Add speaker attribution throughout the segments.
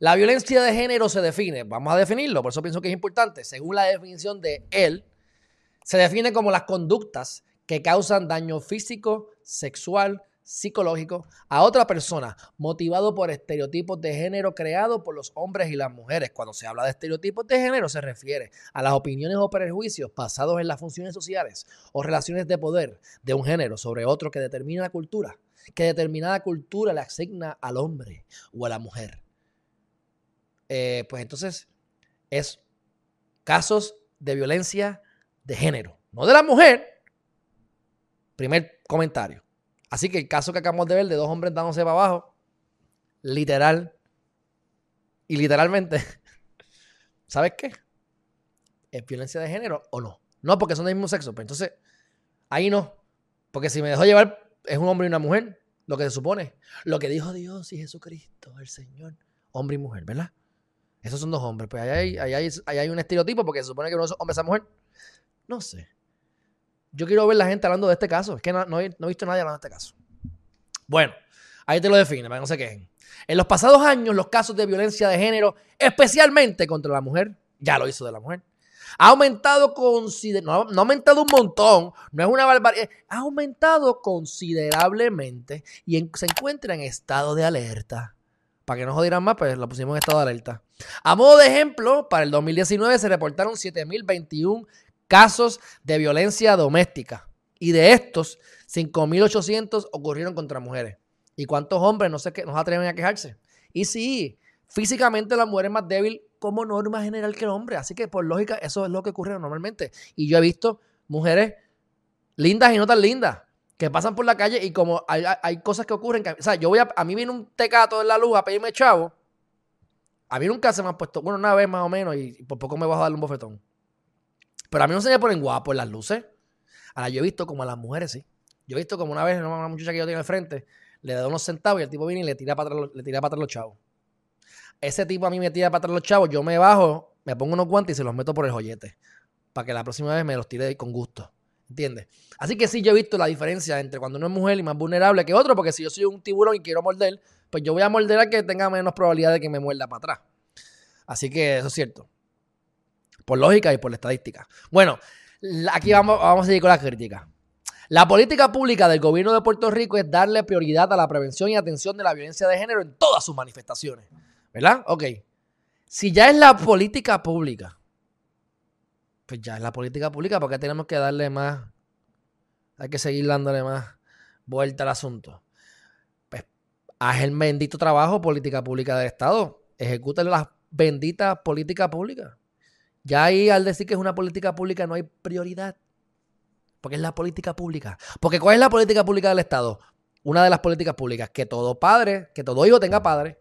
Speaker 1: La violencia de género se define, vamos a definirlo, por eso pienso que es importante, según la definición de él, se define como las conductas que causan daño físico, sexual, psicológico a otra persona motivado por estereotipos de género creados por los hombres y las mujeres. Cuando se habla de estereotipos de género se refiere a las opiniones o prejuicios basados en las funciones sociales o relaciones de poder de un género sobre otro que determina la cultura, que determinada cultura le asigna al hombre o a la mujer. Eh, pues entonces es casos de violencia de género, no de la mujer. Primer comentario. Así que el caso que acabamos de ver de dos hombres dándose para abajo, literal y literalmente, ¿sabes qué? ¿Es violencia de género o no? No, porque son del mismo sexo. Pero entonces, ahí no. Porque si me dejó llevar, es un hombre y una mujer, lo que se supone. Lo que dijo Dios y Jesucristo, el Señor, hombre y mujer, ¿verdad? Esos son dos hombres. Pues ahí hay, hay, hay un estereotipo porque se supone que uno es hombre esa mujer. No sé. Yo quiero ver la gente hablando de este caso. Es que no, he, visto nadie hablando de este caso. Bueno, ahí te lo define, para que no se quejen. En los pasados años, los casos de violencia de género, especialmente contra la mujer, ya lo hizo de la mujer, ha aumentado considerablemente, no, ha aumentado un montón, no es una barbaridad, ha aumentado considerablemente y se encuentra en estado de alerta. Para que no jodieran más, pues lo pusimos en estado de alerta. A modo de ejemplo, para el 2019 se reportaron 7.021 casos de violencia doméstica. Y de estos, 5.800 ocurrieron contra mujeres. ¿Y cuántos hombres no, sé qué, nos atreven a quejarse? Y sí, físicamente la mujer es más débil como norma general que el hombre. Así que por lógica eso es lo que ocurre normalmente. Y yo he visto mujeres lindas y no tan lindas que pasan por la calle y como hay, cosas que ocurren. o sea, yo voy a, a mí viene un tecato en la luz a pedirme chavo. A mí nunca se me ha puesto, bueno, una vez más o menos y por poco me vas a darle un bofetón. Pero a mí no se me ponen guapos las luces. Ahora yo he visto como a las mujeres, sí. Yo he visto como una vez una muchacha que yo tengo al frente, le da unos centavos y el tipo viene y le tira para le tira para atrás los chavos. Ese tipo a mí me tira para atrás los chavos, yo me bajo, me pongo unos guantes y se los meto por el joyete. Para que la próxima vez me los tire con gusto. ¿Entiendes? Así que sí, yo he visto la diferencia entre cuando uno es mujer y más vulnerable que otro, porque si yo soy un tiburón y quiero morder, pues yo voy a morder a que tenga menos probabilidad de que me muerda para atrás. Así que eso es cierto por lógica y por la estadística. Bueno, aquí vamos, vamos a seguir con la crítica. La política pública del gobierno de Puerto Rico es darle prioridad a la prevención y atención de la violencia de género en todas sus manifestaciones. ¿Verdad? Ok. Si ya es la política pública, pues ya es la política pública, porque tenemos que darle más, hay que seguir dándole más vuelta al asunto. Pues haz el bendito trabajo política pública del Estado. Ejecuten las benditas políticas públicas. Ya ahí al decir que es una política pública no hay prioridad. Porque es la política pública. Porque ¿cuál es la política pública del Estado? Una de las políticas públicas, que todo padre, que todo hijo tenga padre.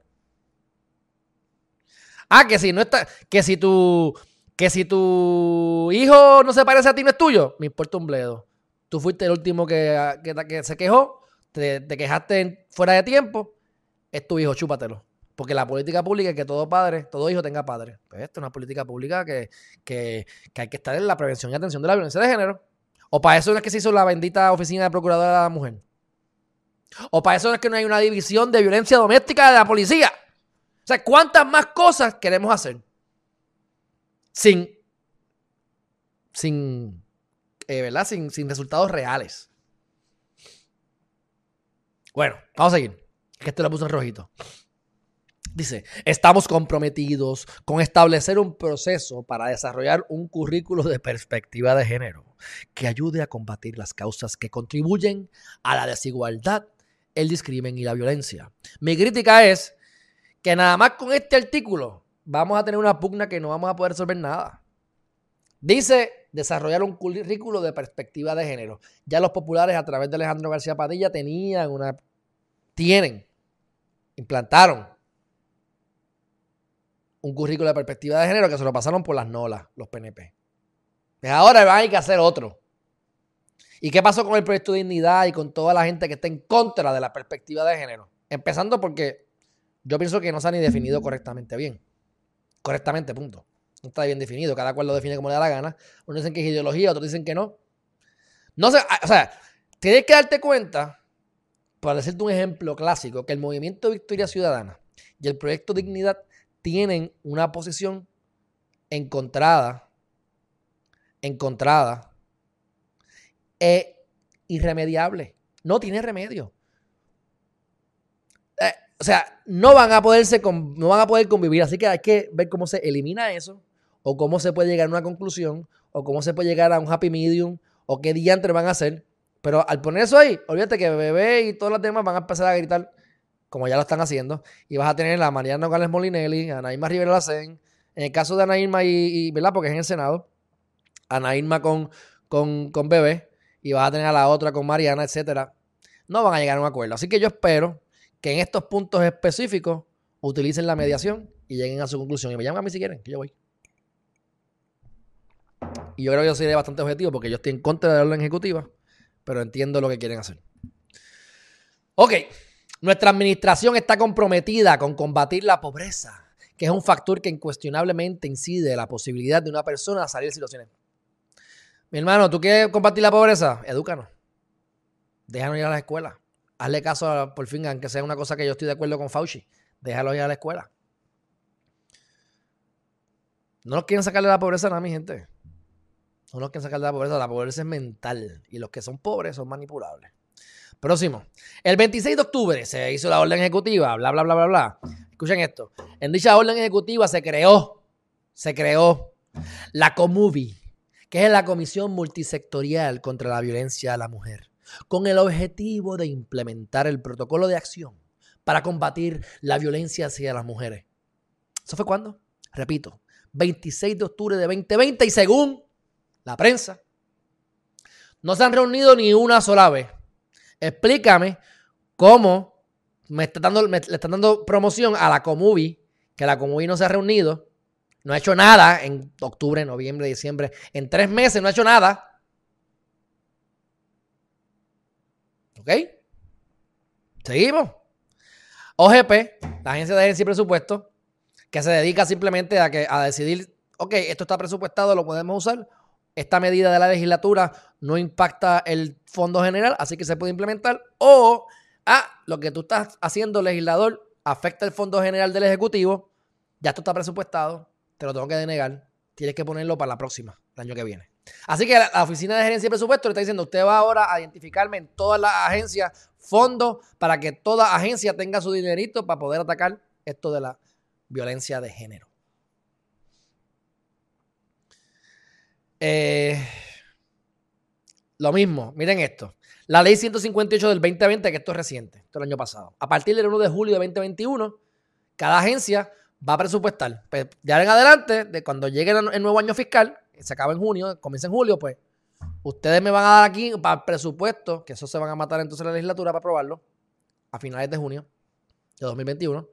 Speaker 1: Ah, que si no está, que si tu, que si tu hijo no se parece a ti no es tuyo, me importa un bledo. Tú fuiste el último que, que, se quejó, te, te quejaste fuera de tiempo, es tu hijo, chúpatelo. Porque la política pública es que todo padre, todo hijo tenga padre. Pues esto es una política pública que, hay que estar en la prevención y atención de la violencia de género. O para eso no es que se hizo la bendita oficina de procuradora de la mujer. O para eso no es que no hay una división de violencia doméstica de la policía. O sea, ¿cuántas más cosas queremos hacer? Sin, sin, eh, ¿verdad? Sin, sin resultados reales. Bueno, vamos a seguir. Que este lo puse en rojito. Dice, estamos comprometidos con establecer un proceso para desarrollar un currículo de perspectiva de género que ayude a combatir las causas que contribuyen a la desigualdad, el discrimen y la violencia. Mi crítica es que nada más con este artículo vamos a tener una pugna que no vamos a poder resolver nada. Dice desarrollar un currículo de perspectiva de género. Ya los populares a través de Alejandro García Padilla tenían una, tienen, implantaron un currículo de perspectiva de género que se lo pasaron por las nolas, los PNP. Pues ahora hay que hacer otro. ¿Y qué pasó con el proyecto de dignidad y con toda la gente que está en contra de la perspectiva de género? Empezando porque yo pienso que no se ha ni definido correctamente bien. Correctamente, punto. No está bien definido. Cada cual lo define como le da la gana. Unos dicen que es ideología, otros dicen que no. No sé, o sea, tienes que darte cuenta, para decirte un ejemplo clásico, que el movimiento Victoria Ciudadana y el proyecto Dignidad tienen una posición encontrada, encontrada, e irremediable. No tiene remedio. O sea, no van a poderse no van a poder convivir, así que hay que ver cómo se elimina eso o cómo se puede llegar a una conclusión o cómo se puede llegar a un happy medium o qué diantres van a hacer. Pero al poner eso ahí, olvídate que bebé y todos los demás van a empezar a gritar como ya lo están haciendo. Y vas a tener a Mariana Nogales Molinelli, a Rivera Lacen. En el caso de Ana Irma y, ¿verdad? Porque es en el Senado. Ana Irma con, con, con Bebé. Y vas a tener a la otra con Mariana, etcétera. No van a llegar a un acuerdo. Así que yo espero que en estos puntos específicos utilicen la mediación y lleguen a su conclusión. Y me llaman a mí si quieren, que yo voy. Y yo creo que yo seré bastante objetivo porque yo estoy en contra de la orden ejecutiva, pero entiendo lo que quieren hacer. Ok. Nuestra administración está comprometida con combatir la pobreza, que es un factor que incuestionablemente incide en la posibilidad de una persona salir de situaciones. Mi hermano, ¿tú quieres combatir la pobreza? Edúcanos. Déjanos ir a la escuela. Hazle caso, por fin, aunque sea una cosa que yo estoy de acuerdo con Fauci. Déjalo ir a la escuela. No nos quieren sacarle la pobreza nada, mi gente. No nos quieren sacarle la pobreza. La pobreza es mental. Y los que son pobres son manipulables. Próximo. El 26 de octubre se hizo la orden ejecutiva, bla, bla, bla, bla, bla. Escuchen esto. En dicha orden ejecutiva se creó, se creó la COMUVI, que es la Comisión Multisectorial contra la Violencia a la Mujer, con el objetivo de implementar el protocolo de acción para combatir la violencia hacia las mujeres. ¿Eso fue cuándo? Repito, 26 de octubre de 2020 y según la prensa, no se han reunido ni una sola vez explícame cómo me, está dando, le están dando promoción a la Comubi, que la Comubi no se ha reunido, no ha hecho nada en octubre, noviembre, diciembre, en tres meses no ha hecho nada. ¿Ok? Seguimos. OGP, la Agencia de Agencia y Presupuesto, que se dedica simplemente a, que, a decidir, ok, esto está presupuestado, lo podemos usar, esta medida de la legislatura no impacta el fondo general, así que se puede implementar. O, ah, lo que tú estás haciendo, legislador, afecta el fondo general del Ejecutivo, ya esto está presupuestado, te lo tengo que denegar, tienes que ponerlo para la próxima, el año que viene. Así que la, Oficina de Gerencia y Presupuesto le está diciendo, usted va ahora a identificarme en todas las agencias fondos para que toda agencia tenga su dinerito para poder atacar esto de la violencia de género. Eh, lo mismo, miren esto. La ley 158 del 2020, que esto es reciente, esto es el año pasado. A partir del 1 de julio de 2021, cada agencia va a presupuestar. Pues, de ahora en adelante, de cuando llegue el nuevo año fiscal, se acaba en junio, comienza en julio, pues ustedes me van a dar aquí para el presupuesto, que eso se van a matar entonces la legislatura para aprobarlo, a finales de junio de 2021.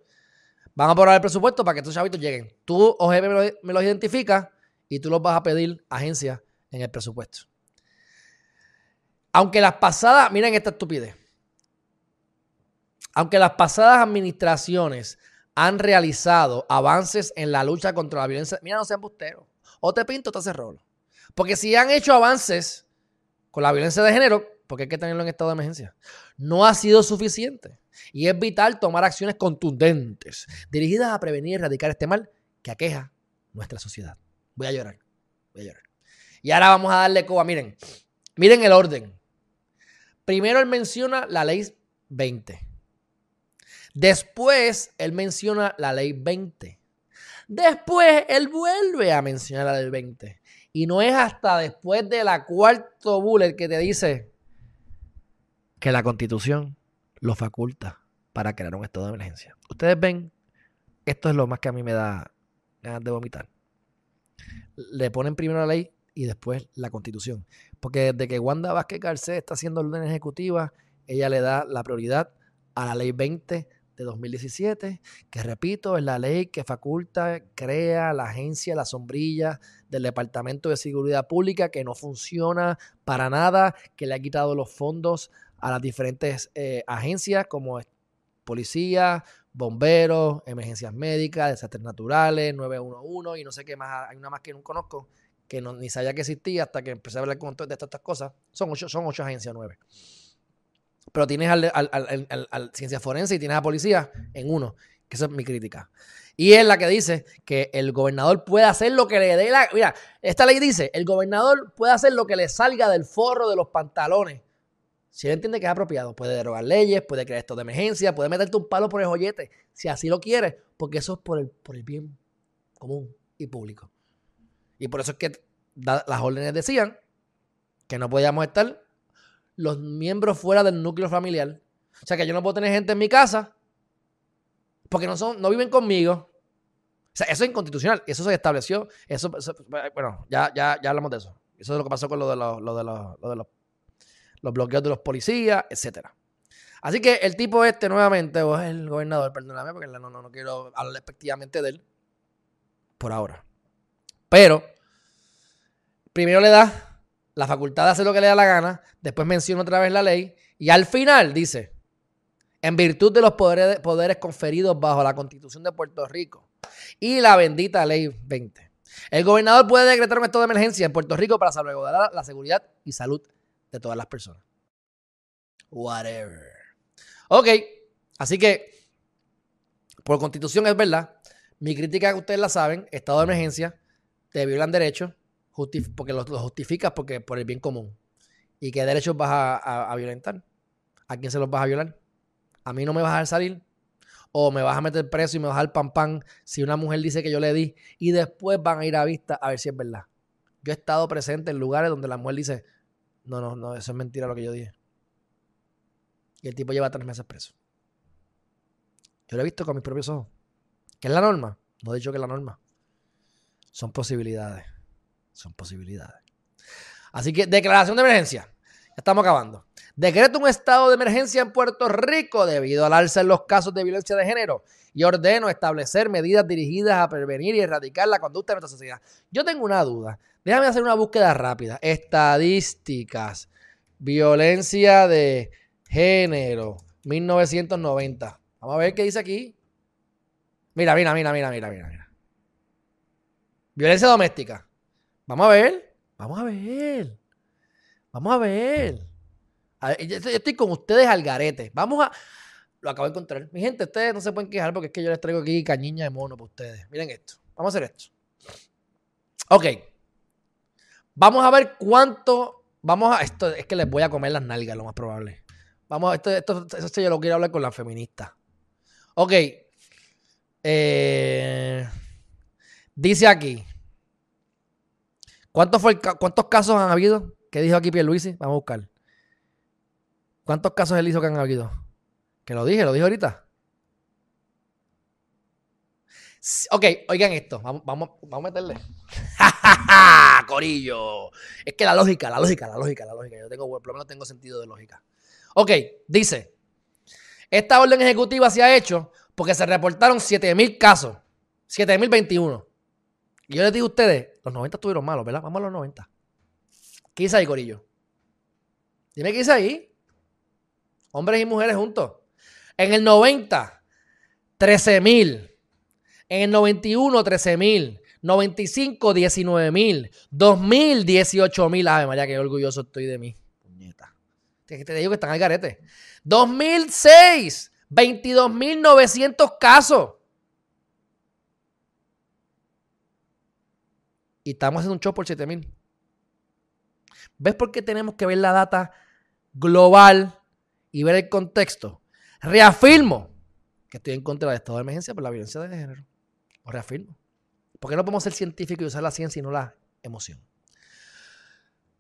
Speaker 1: Van a aprobar el presupuesto para que estos chavitos lleguen. Tú, OGP, me los me identificas y tú los vas a pedir agencia en el presupuesto. Aunque las pasadas, miren esta estupidez. Aunque las pasadas administraciones han realizado avances en la lucha contra la violencia, mira, no sean busteros. O te pinto o te hace rolo. Porque si han hecho avances con la violencia de género, porque hay que tenerlo en estado de emergencia, no ha sido suficiente. Y es vital tomar acciones contundentes dirigidas a prevenir y erradicar este mal que aqueja nuestra sociedad. Voy a llorar. Voy a llorar. Y ahora vamos a darle coba. Miren, miren el orden. Primero él menciona la ley 20. Después él menciona la ley 20. Después él vuelve a mencionar la ley 20. Y no es hasta después de la cuarto bullet que te dice que la constitución lo faculta para crear un estado de emergencia. Ustedes ven, esto es lo más que a mí me da ganas de vomitar le ponen primero la ley y después la constitución. Porque desde que Wanda Vázquez Garcés está haciendo orden ejecutiva, ella le da la prioridad a la ley 20 de 2017, que repito, es la ley que faculta, crea la agencia, la sombrilla del Departamento de Seguridad Pública, que no funciona para nada, que le ha quitado los fondos a las diferentes eh, agencias como policía, bomberos, emergencias médicas, desastres naturales, 911 y no sé qué más. Hay una más que no conozco, que ni sabía que existía hasta que empecé a hablar con de estas, cosas. Son ocho, son ocho agencias, nueve. Pero tienes al, al, ciencia forense y tienes a policía en uno, que esa es mi crítica. Y es la que dice que el gobernador puede hacer lo que le dé la... Mira, esta ley dice, el gobernador puede hacer lo que le salga del forro de los pantalones. Si él entiende que es apropiado, puede derogar leyes, puede crear esto de emergencia, puede meterte un palo por el joyete, si así lo quiere, porque eso es por el, por el bien común y público. Y por eso es que las órdenes decían que no podíamos estar los miembros fuera del núcleo familiar. O sea que yo no puedo tener gente en mi casa porque no, son, no viven conmigo. O sea, eso es inconstitucional. Eso se estableció. Eso, bueno, ya, ya, ya hablamos de eso. Eso es lo que pasó con lo de los, lo de los, lo de los, los bloqueos de los policías, etcétera. Así que el tipo este nuevamente, o es el gobernador, perdóname, porque no, no, no quiero hablar despectivamente de él por ahora. Pero primero le da la facultad de hacer lo que le da la gana, después menciona otra vez la ley y al final dice, en virtud de los poderes, poderes conferidos bajo la Constitución de Puerto Rico y la bendita ley 20. El gobernador puede decretar un estado de emergencia en Puerto Rico para salvaguardar la seguridad y salud de todas las personas. Whatever. Ok, así que por constitución es verdad. Mi crítica, ustedes la saben, estado de emergencia, te violan derechos, porque lo, justificas porque, por el bien común. ¿Y qué derechos vas a, a, violentar? ¿A quién se los vas a violar? ¿A mí no me vas a dejar salir? ¿O me vas a meter preso y me vas a dar pan pan si una mujer dice que yo le di? Y después van a ir a vista a ver si es verdad. Yo he estado presente en lugares donde la mujer dice, no, no, no, eso es mentira lo que yo dije. Y el tipo lleva tres meses preso. Yo lo he visto con mis propios ojos. ¿Qué es la norma? No he dicho que es la norma. Son posibilidades. Son posibilidades. Así que declaración de emergencia. Ya estamos acabando. Decreto un estado de emergencia en Puerto Rico debido al alza en los casos de violencia de género y ordeno establecer medidas dirigidas a prevenir y erradicar la conducta de nuestra sociedad. Yo tengo una duda. Déjame hacer una búsqueda rápida. Estadísticas. Violencia de género. 1990. Vamos a ver qué dice aquí. Mira, mira, mira, mira, mira, mira, mira. Violencia doméstica. Vamos a ver. Vamos a ver. Vamos a ver. yo estoy con ustedes al garete. Vamos a. Lo acabo de encontrar. Mi gente, ustedes no se pueden quejar porque es que yo les traigo aquí cañiña de mono para ustedes. Miren esto. Vamos a hacer esto. Ok. Vamos a ver cuánto. Vamos a. Esto es que les voy a comer las nalgas, lo más probable. Vamos, esto, esto, esto yo lo quiero hablar con la feminista. Ok. Eh, dice aquí. ¿Cuántos, fue ¿Cuántos casos han habido? ¿Qué dijo aquí Pierluisi? Vamos a buscar. ¿Cuántos casos él hizo que han habido? Que lo dije, lo dije ahorita. Ok, oigan esto. Vamos, vamos, vamos a meterle. Corillo. Es que la lógica, la lógica, la lógica, la lógica. Yo tengo, por lo menos tengo sentido de lógica. Ok, dice. Esta orden ejecutiva se ha hecho porque se reportaron 7.000 casos. 7.021. Y yo les digo a ustedes, los 90 estuvieron malos, ¿verdad? Vamos a los 90. ¿Qué dice ahí, Corillo? Dime qué dice ahí. Hombres y mujeres juntos. En el 90, 13.000. En el 91, 13 mil. 95, 19 mil. 2000, 18 mil. Ay, María, qué orgulloso estoy de mí. Puñeta. Te, te digo que están al garete. 2006, 22.900 casos. Y estamos haciendo un show por 7 mil. ¿Ves por qué tenemos que ver la data global y ver el contexto? Reafirmo que estoy en contra del estado de emergencia por la violencia de género. Lo reafirmo. ¿Por qué no podemos ser científicos y usar la ciencia y no la emoción?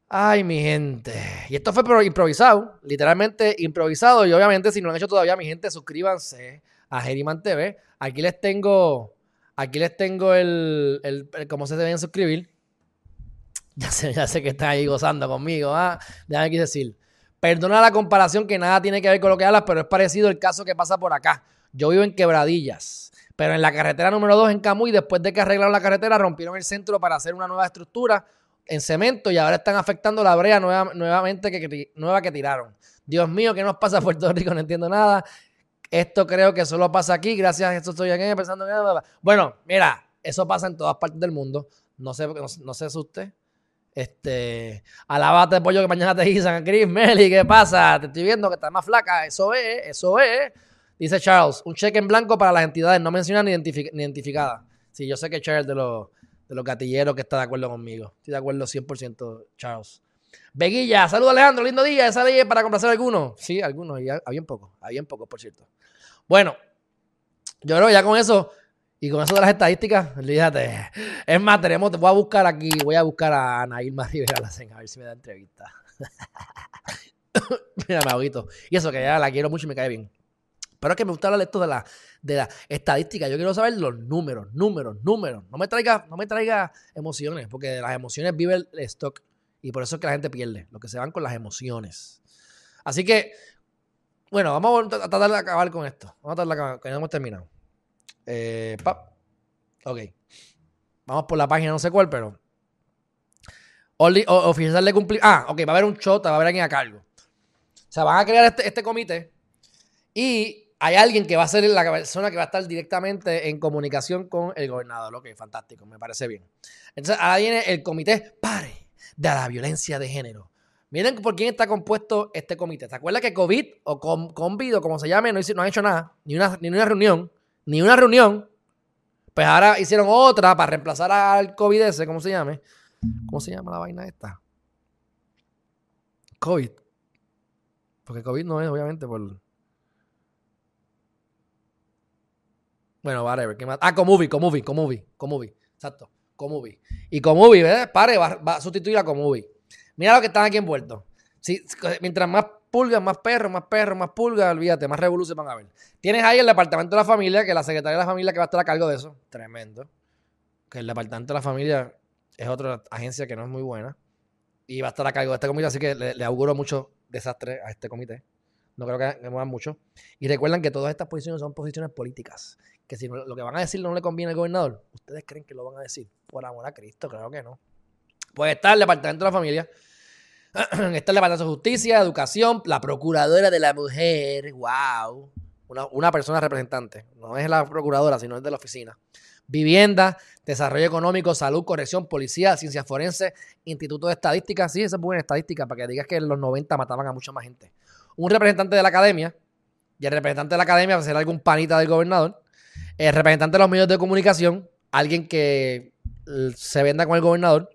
Speaker 1: Ay, mi gente. Y esto fue improvisado, literalmente improvisado. Y obviamente, si no lo han hecho todavía, mi gente, suscríbanse a Geriman TV. Aquí les tengo, aquí les tengo el, el, cómo se deben suscribir. Ya sé, ya sé que están ahí gozando conmigo. ¿ah? Déjame aquí decir. Perdona la comparación que nada tiene que ver con lo que hablas, pero es parecido el caso que pasa por acá. Yo vivo en Quebradillas. Pero en la carretera número 2 en Camuy, después de que arreglaron la carretera, rompieron el centro para hacer una nueva estructura en cemento y ahora están afectando la brea nuevamente que, nueva que tiraron. Dios mío, ¿qué nos pasa a Puerto Rico? No entiendo nada. Esto creo que solo pasa aquí. Gracias a esto estoy aquí pensando. Bueno, mira, eso pasa en todas partes del mundo. No se, no, se asuste. Este, alabate pollo que mañana te dicen, Chris Meli, ¿qué pasa? Te estoy viendo que estás más flaca. Eso es, eso es. Dice Charles, un cheque en blanco para las entidades no mencionadas ni, identificadas. Sí, yo sé que Charles de los, de los gatilleros que está de acuerdo conmigo. Estoy de acuerdo 100%, Charles. Veguilla, saludos Alejandro, lindo día. ¿Esa ley para complacer a algunos? Sí, algunos, y había un poco, había un poco, por cierto. Bueno, yo creo que ya con eso y con eso de las estadísticas, fíjate. Es más, tenemos, voy a buscar aquí, voy a buscar a Ana Irma Rivera a ver si me da entrevista. Mira, me aguito. Y eso que ya la quiero mucho y me cae bien. Pero es que me gusta hablar esto de la, de la estadística. Yo quiero saber los números, números, números. No me traiga, no me traiga emociones, porque de las emociones vive el stock. Y por eso es que la gente pierde, lo que se van con las emociones. Así que, bueno, vamos a tratar de acabar con esto. Vamos a tratar de acabar, que no hemos terminado. Eh, Ok. Vamos por la página, no sé cuál, pero. oficial de cumplir. Ah, ok, va a haber un chota, va a haber alguien a cargo. O sea, van a crear este, este comité y hay alguien que va a ser la persona que va a estar directamente en comunicación con el gobernador. Ok, fantástico, me parece bien. Entonces, ahora viene el comité PARE de la violencia de género. Miren por quién está compuesto este comité. ¿Te acuerdas que COVID o COVID o como se llame no, no han hecho nada? Ni una, ni una reunión ni una reunión. Pues ahora hicieron otra para reemplazar al COVID ese, ¿cómo se llame? ¿Cómo se llama la vaina esta? COVID. Porque COVID no es, obviamente, por. Bueno, whatever. ¿Qué más? Ah, Comovie, Comovie, Comovie, Comovie. Exacto. Comovie. Y Comovie, ¿ves? Pare, va, va, a sustituir a Comovie. Mira lo que están aquí envueltos. Si, mientras más pulgas, más perros, más perros, más pulgas, olvídate, más revoluciones van a haber. Tienes ahí el departamento de la familia, que la secretaria de la familia que va a estar a cargo de eso. Tremendo. Que el departamento de la familia es otra agencia que no es muy buena. Y va a estar a cargo de este comité, así que le, auguro mucho desastre a este comité. No creo que, muevan mucho. Y recuerden que todas estas posiciones son posiciones políticas. Que si lo que van a decir no le conviene al gobernador, ¿ustedes creen que lo van a decir? Por amor a Cristo, creo que no. Puede estar el departamento de la familia, Está el Departamento de Justicia, Educación, la Procuradora de la Mujer, wow, una, persona representante, no es la procuradora, sino es de la oficina. Vivienda, Desarrollo Económico, Salud, Corrección, Policía, Ciencias Forenses, Instituto de Estadística, sí, esa es buena estadística para que digas que en los 90 mataban a mucha más gente. Un representante de la academia, y el representante de la academia será algún panita del gobernador, el representante de los medios de comunicación, alguien que se venda con el gobernador,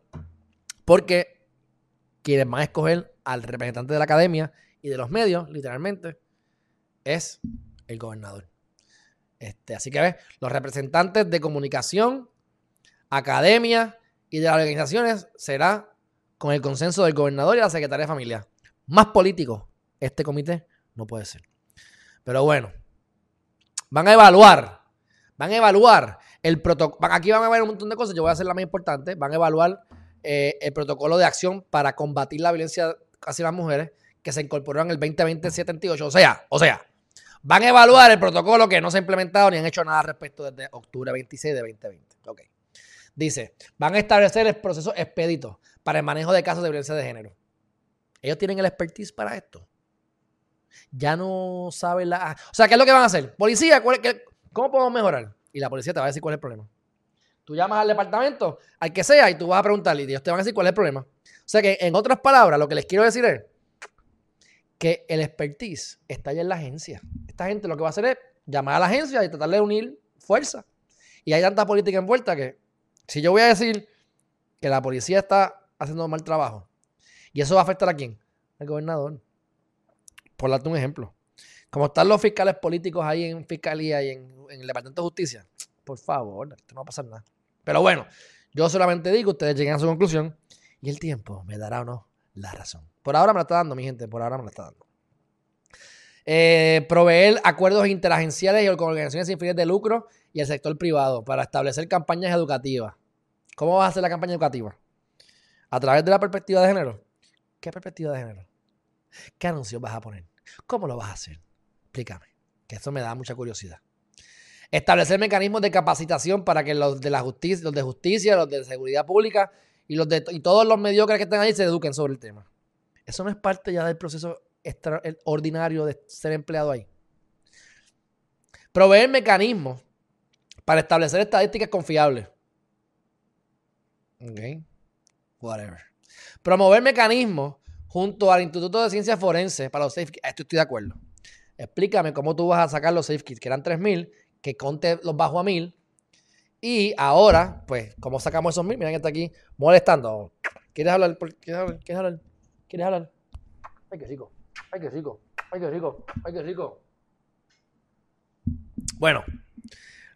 Speaker 1: porque quienes van a escoger al representante de la academia y de los medios, literalmente, es el gobernador. Este, así que ves, los representantes de comunicación, academia y de las organizaciones será con el consenso del gobernador y la secretaria de familia. Más político, este comité no puede ser. Pero bueno, van a evaluar, van a evaluar el protocolo. Aquí van a ver un montón de cosas, yo voy a hacer la más importante, van a evaluar eh, el protocolo de acción para combatir la violencia hacia las mujeres que se incorporó en el 2020-78. O sea, o sea, van a evaluar el protocolo que no se ha implementado ni han hecho nada al respecto desde octubre 26 de 2020. Ok. Dice, van a establecer el proceso expedito para el manejo de casos de violencia de género. Ellos tienen el expertise para esto. Ya no saben la... O sea, ¿qué es lo que van a hacer? Policía, ¿cómo podemos mejorar? Y la policía te va a decir cuál es el problema. Tú llamas al departamento, al que sea, y tú vas a preguntarle y ellos te van a decir cuál es el problema. O sea que, en otras palabras, lo que les quiero decir es que el expertise está ya en la agencia. Esta gente lo que va a hacer es llamar a la agencia y tratar de unir fuerza. Y hay tanta política envuelta que si yo voy a decir que la policía está haciendo mal trabajo, y eso va a afectar a quién? Al gobernador. Por darte un ejemplo. Como están los fiscales políticos ahí en fiscalía y en, el Departamento de Justicia, por favor, esto no va a pasar nada. Pero bueno, yo solamente digo, ustedes lleguen a su conclusión y el tiempo me dará o no la razón. Por ahora me la está dando, mi gente, por ahora me la está dando. Eh, proveer acuerdos interagenciales y con organizaciones sin fines de lucro y el sector privado para establecer campañas educativas. ¿Cómo vas a hacer la campaña educativa? A través de la perspectiva de género. ¿Qué perspectiva de género? ¿Qué anuncios vas a poner? ¿Cómo lo vas a hacer? Explícame, que eso me da mucha curiosidad. Establecer mecanismos de capacitación para que los de la justicia, los de justicia, los de seguridad pública y los de y todos los mediocres que estén ahí se eduquen sobre el tema. Eso no es parte ya del proceso extraordinario de ser empleado ahí. Proveer mecanismos para establecer estadísticas confiables. Ok. Whatever. Promover mecanismos junto al Instituto de Ciencias Forenses para los Esto estoy de acuerdo. explícame cómo tú vas a sacar los safe kits, que eran 3000, que conte los bajo a 1000. Y ahora, pues, ¿cómo sacamos esos 1000? Miren que está aquí molestando. ¿Quieres hablar? ¿Quieres hablar? ¿Quieres hablar? ¿Quieres hablar? Ay, qué rico. Ay, qué rico. Ay, qué rico. Ay, qué rico. Bueno,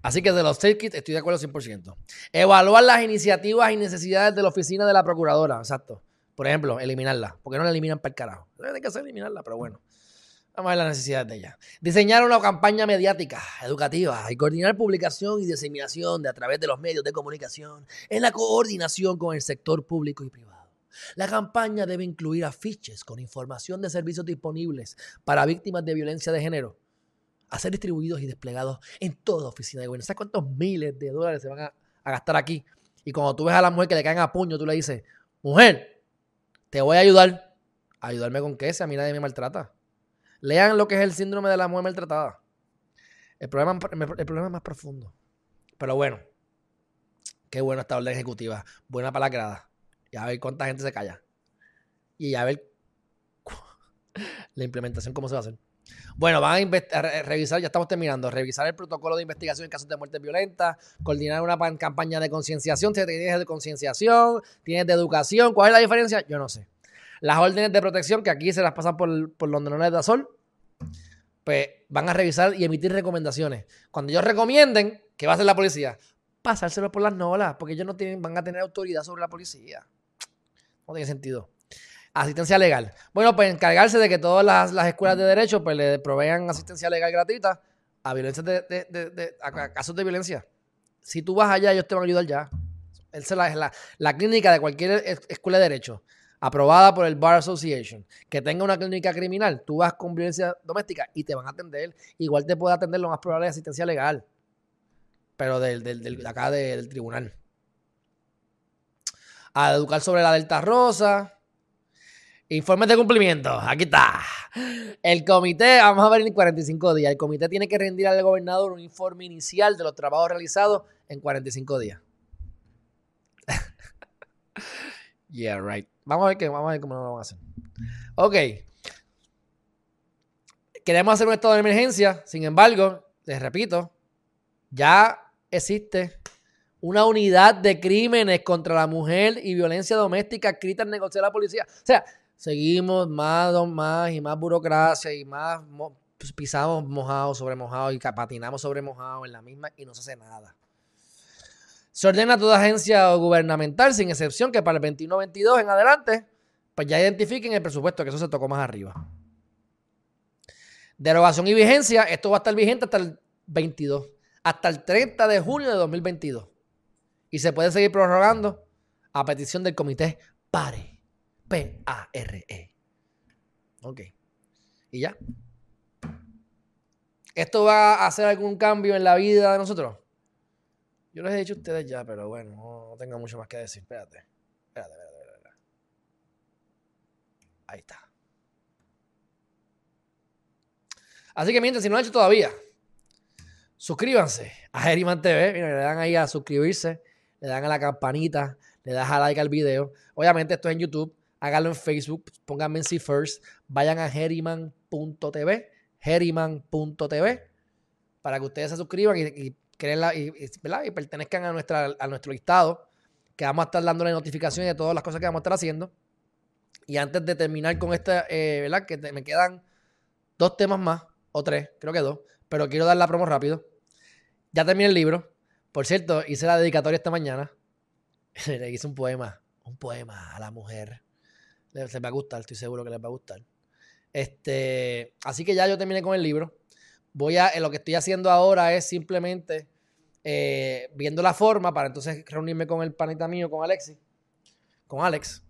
Speaker 1: así que de los safe kits estoy de acuerdo 100%. Evaluar las iniciativas y necesidades de la oficina de la procuradora. Exacto. Por ejemplo, eliminarla. porque no la eliminan para el carajo? Tienen que hacer eliminarla, pero bueno. Vamos a ver las necesidades de ella. Diseñar una campaña mediática, educativa y coordinar publicación y diseminación de a través de los medios de comunicación en la coordinación con el sector público y privado. La campaña debe incluir afiches con información de servicios disponibles para víctimas de violencia de género, a ser distribuidos y desplegados en toda oficina de gobierno. ¿Sabes cuántos miles de dólares se van a, a gastar aquí? Y cuando tú ves a la mujer que le caen a puño, tú le dices, mujer, te voy a ayudar. ¿Ayudarme con qué? Si a mí nadie me maltrata. Lean lo que es el síndrome de la mujer maltratada. El problema, el problema es más profundo. Pero bueno, qué bueno esta orden ejecutiva. Buena para la grada. Y a ver cuánta gente se calla. Y a ver la implementación cómo se va a hacer. Bueno, van a, revisar, ya estamos terminando, revisar el protocolo de investigación en casos de muerte violenta, coordinar una campaña de concienciación. Tienes de concienciación, tienes de educación. ¿Cuál es la diferencia? Yo no sé. Las órdenes de protección, que aquí se las pasan por, por los menores de azul, pues van a revisar y emitir recomendaciones. Cuando ellos recomienden, ¿qué va a hacer la policía? Pasárselo por las nolas, porque ellos no tienen, van a tener autoridad sobre la policía. No tiene sentido. Asistencia legal. Bueno, pues encargarse de que todas las, escuelas de derecho pues le provean asistencia legal gratuita a violencia de, a casos de violencia. Si tú vas allá, ellos te van a ayudar ya. es la, la clínica de cualquier escuela de derecho aprobada por el Bar Association, que tenga una clínica criminal, tú vas con violencia doméstica y te van a atender. Igual te puede atender lo más probable de asistencia legal, pero del, del, acá del tribunal. A educar sobre la Delta Rosa. Informes de cumplimiento. Aquí está. El comité, vamos a ver en 45 días. El comité tiene que rendir al gobernador un informe inicial de los trabajos realizados en 45 días. yeah, right. Vamos a ver, qué, vamos a ver cómo lo vamos a hacer. Ok. Queremos hacer un estado de emergencia. Sin embargo, les repito, ya existe una unidad de crímenes contra la mujer y violencia doméstica escrita en negociar la policía. O sea, seguimos más, más y más burocracia y más pues, pisamos mojados sobre mojados y patinamos sobre mojados en la misma y no se hace nada. Se ordena a toda agencia gubernamental, sin excepción, que para el 21-22 en adelante, pues ya identifiquen el presupuesto, que eso se tocó más arriba. Derogación y vigencia, esto va a estar vigente hasta el 22, hasta el 30 de junio de 2022. Y se puede seguir prorrogando a petición del comité PARE. P-A-R-E. Ok. Y ya. ¿Esto va a hacer algún cambio en la vida de nosotros? Yo les he dicho a ustedes ya, pero bueno, no, tengo mucho más que decir. Espérate. Espérate, espérate, espérate. Ahí está. Así que mientras, si no lo han hecho todavía, suscríbanse a Geriman TV. Mira, le dan ahí a suscribirse, le dan a la campanita, le das a like al video. Obviamente esto es en YouTube, háganlo en Facebook, pónganme en C First, vayan a geriman.tv, geriman.tv, para que ustedes se suscriban y y, y, pertenezcan a, nuestra, a nuestro listado, que vamos a estar dándole notificaciones de todas las cosas que vamos a estar haciendo. Y antes de terminar con esta, eh, ¿verdad? Que me quedan dos temas más, o tres, creo que dos, pero quiero dar la promo rápido. Ya terminé el libro. Por cierto, hice la dedicatoria esta mañana. Le hice un poema, un poema a la mujer. Les, va a gustar, estoy seguro que les va a gustar. Este, así que ya yo terminé con el libro voy a, lo que estoy haciendo ahora es simplemente eh, viendo la forma para entonces reunirme con el panita mío, con Alexis, con Alex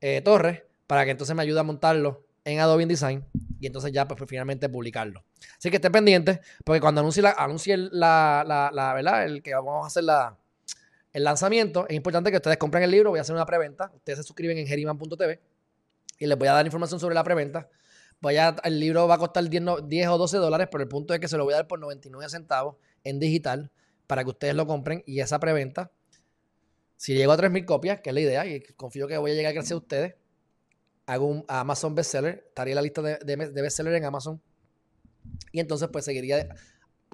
Speaker 1: eh, Torres, para que entonces me ayude a montarlo en Adobe InDesign y entonces ya pues, finalmente publicarlo. Así que estén pendientes, porque cuando anuncie, la, anuncie la, la, ¿verdad? El que vamos a hacer la, el lanzamiento, es importante que ustedes compren el libro, voy a hacer una preventa, ustedes se suscriben en geriman.tv y les voy a dar información sobre la preventa el libro va a costar 10, o 12 dólares, pero el punto es que se lo voy a dar por 99 centavos en digital para que ustedes lo compren y esa preventa, si llego a 3.000 copias, que es la idea, y confío que voy a llegar gracias a ustedes, hago un Amazon bestseller, estaría en la lista de, de, bestseller en Amazon. Y entonces pues seguiría,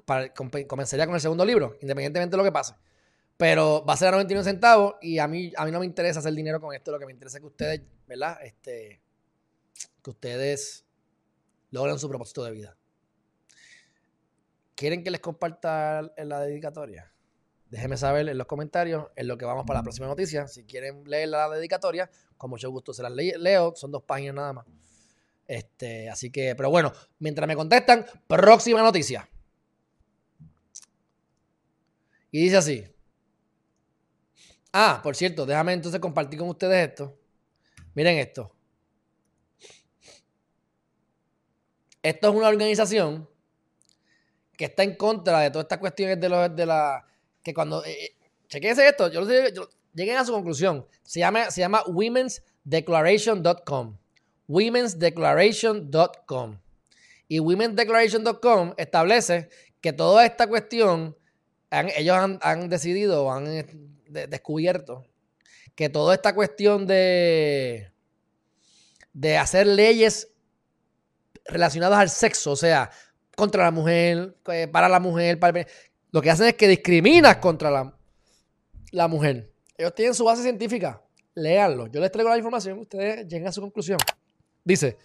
Speaker 1: para, comenzaría con el segundo libro, independientemente de lo que pase. Pero va a ser a 99 centavos y a mí, a mí no me interesa hacer dinero con esto. Lo que me interesa es que ustedes, ¿verdad? Este, que ustedes logren su propósito de vida. ¿Quieren que les comparta en la dedicatoria? Déjenme saber en los comentarios en lo que vamos para la próxima noticia. Si quieren leer la dedicatoria, con mucho gusto se las leo. Son dos páginas nada más. Este, así que, pero bueno, mientras me contestan, próxima noticia. Y dice así. Ah, por cierto, déjame entonces compartir con ustedes esto. Miren esto. Esto es una organización que está en contra de todas estas cuestiones de, los, de la... Que cuando... Eh, eh chequense esto, yo, yo, lleguen a su conclusión. Se llama, se llama womensdeclaration.com. Womensdeclaration.com. Y womensdeclaration.com establece que toda esta cuestión, ellos han, decidido o han eh, descubierto que toda esta cuestión de, de hacer leyes relacionadas al sexo, o sea, contra la mujer, para la mujer, para lo que hacen es que discriminas contra la, la mujer. Ellos tienen su base científica. Léanlo. Yo les traigo la información, ustedes lleguen a su conclusión. Dice,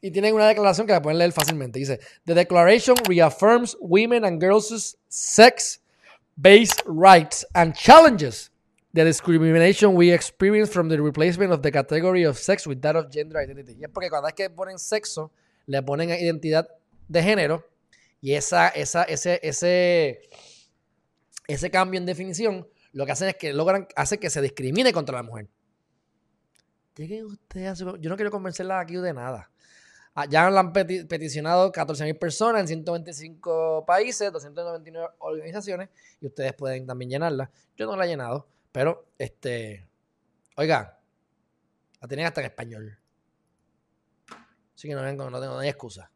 Speaker 1: y tienen una declaración que la pueden leer fácilmente. Dice, The Declaration reaffirms women and girls' sex-based rights and challenges the discrimination we experience from the replacement of the category of sex with that of gender identity. Y es porque cuando es que ponen sexo, le ponen identidad de género y esa, esa, ese, ese, ese cambio en definición lo que hacen es que logran, hace que se discrimine contra la mujer. Lleguen ustedes Yo no quiero convencerla aquí de nada. Ah, ya la han peticionado 14.000 personas en 125 países, 299 organizaciones, y ustedes pueden también llenarla. Yo no la he llenado, pero este. Oiga, la tienen hasta en español. Así que no, no, no, no hay excusa.